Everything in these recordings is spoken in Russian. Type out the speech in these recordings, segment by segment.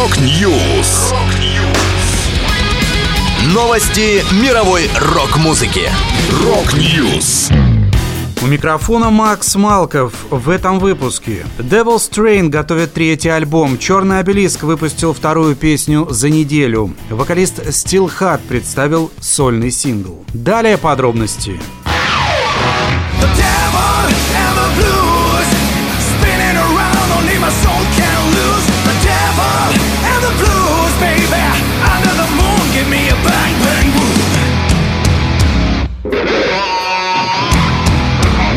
Rock News. Новости мировой рок-музыки. Rock News. У микрофона Макс Малков в этом выпуске. Devil's Train готовит третий альбом. Черный обелиск выпустил вторую песню за неделю. Вокалист Steelheart представил сольный сингл. Далее подробности. The devil and the blues, spinning around, only my soul can lose. The devil and the blues, baby,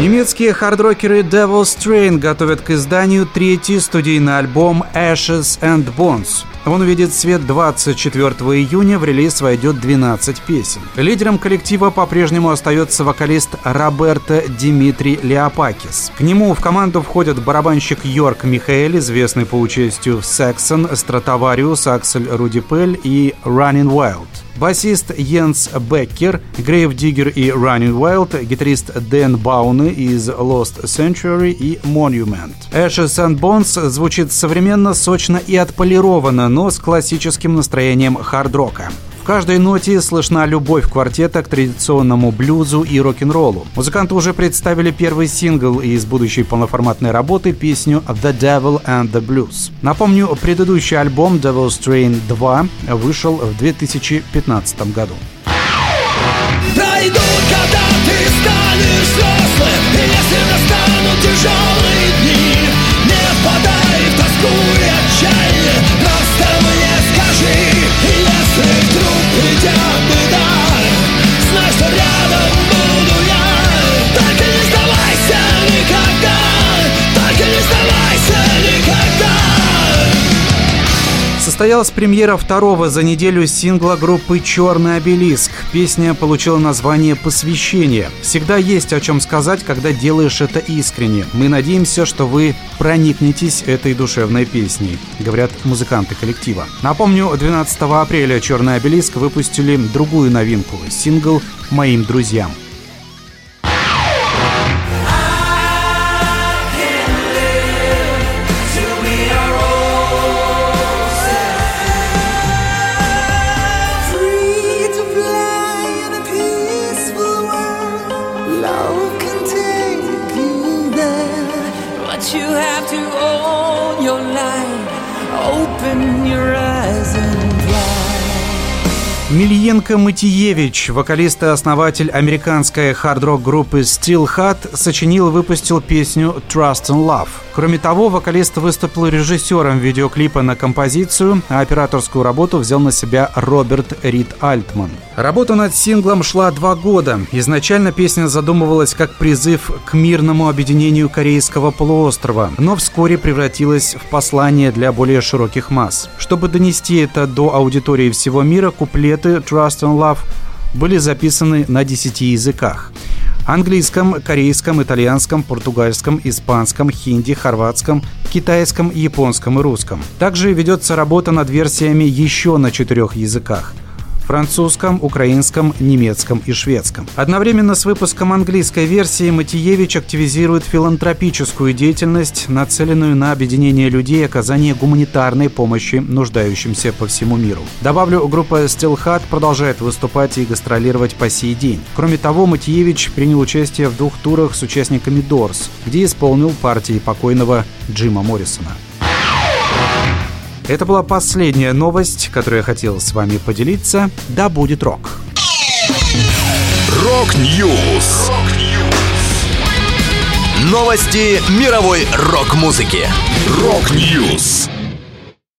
Немецкие хардрокеры Devil's Train готовят к изданию третий студийный альбом Ashes and Bones. Он увидит свет 24 июня, в релиз войдет 12 песен. Лидером коллектива по-прежнему остается вокалист Роберто Димитрий Леопакис. К нему в команду входят барабанщик Йорк Михаэль, известный по участию в Сексон, Стратовариус, Аксель Рудипель и Running Wild басист Йенс Беккер, Грейв Диггер и Running Wild, гитарист Дэн Бауны из Lost Century и Monument. Ashes and Bones звучит современно, сочно и отполировано, но с классическим настроением хард-рока. В каждой ноте слышна любовь квартета к традиционному блюзу и рок-н-роллу. Музыканты уже представили первый сингл из будущей полноформатной работы, песню «The Devil and the Blues». Напомню, предыдущий альбом «Devil's Train 2» вышел в 2015 году. Пройдут, когда ты станешь взрослым, и если настанут тяжелые Состоялась премьера второго за неделю сингла группы «Черный обелиск». Песня получила название «Посвящение». Всегда есть о чем сказать, когда делаешь это искренне. Мы надеемся, что вы проникнетесь этой душевной песней, говорят музыканты коллектива. Напомню, 12 апреля «Черный обелиск» выпустили другую новинку – сингл «Моим друзьям». You have to own your light. Open your eyes and Мильенко Матиевич, вокалист и основатель американской хард-рок группы Steel Hat, сочинил и выпустил песню Trust and Love. Кроме того, вокалист выступил режиссером видеоклипа на композицию, а операторскую работу взял на себя Роберт Рид Альтман. Работа над синглом шла два года. Изначально песня задумывалась как призыв к мирному объединению корейского полуострова, но вскоре превратилась в послание для более широких масс. Чтобы донести это до аудитории всего мира, куплет дуэты Trust and Love были записаны на 10 языках. Английском, корейском, итальянском, португальском, испанском, хинди, хорватском, китайском, японском и русском. Также ведется работа над версиями еще на четырех языках французском, украинском, немецком и шведском. Одновременно с выпуском английской версии Матиевич активизирует филантропическую деятельность, нацеленную на объединение людей и оказание гуманитарной помощи нуждающимся по всему миру. Добавлю, группа Still Hot продолжает выступать и гастролировать по сей день. Кроме того, Матиевич принял участие в двух турах с участниками Doors, где исполнил партии покойного Джима Моррисона. Это была последняя новость, которую я хотел с вами поделиться. Да будет рок! Rock News! Новости мировой рок-музыки. Rock News!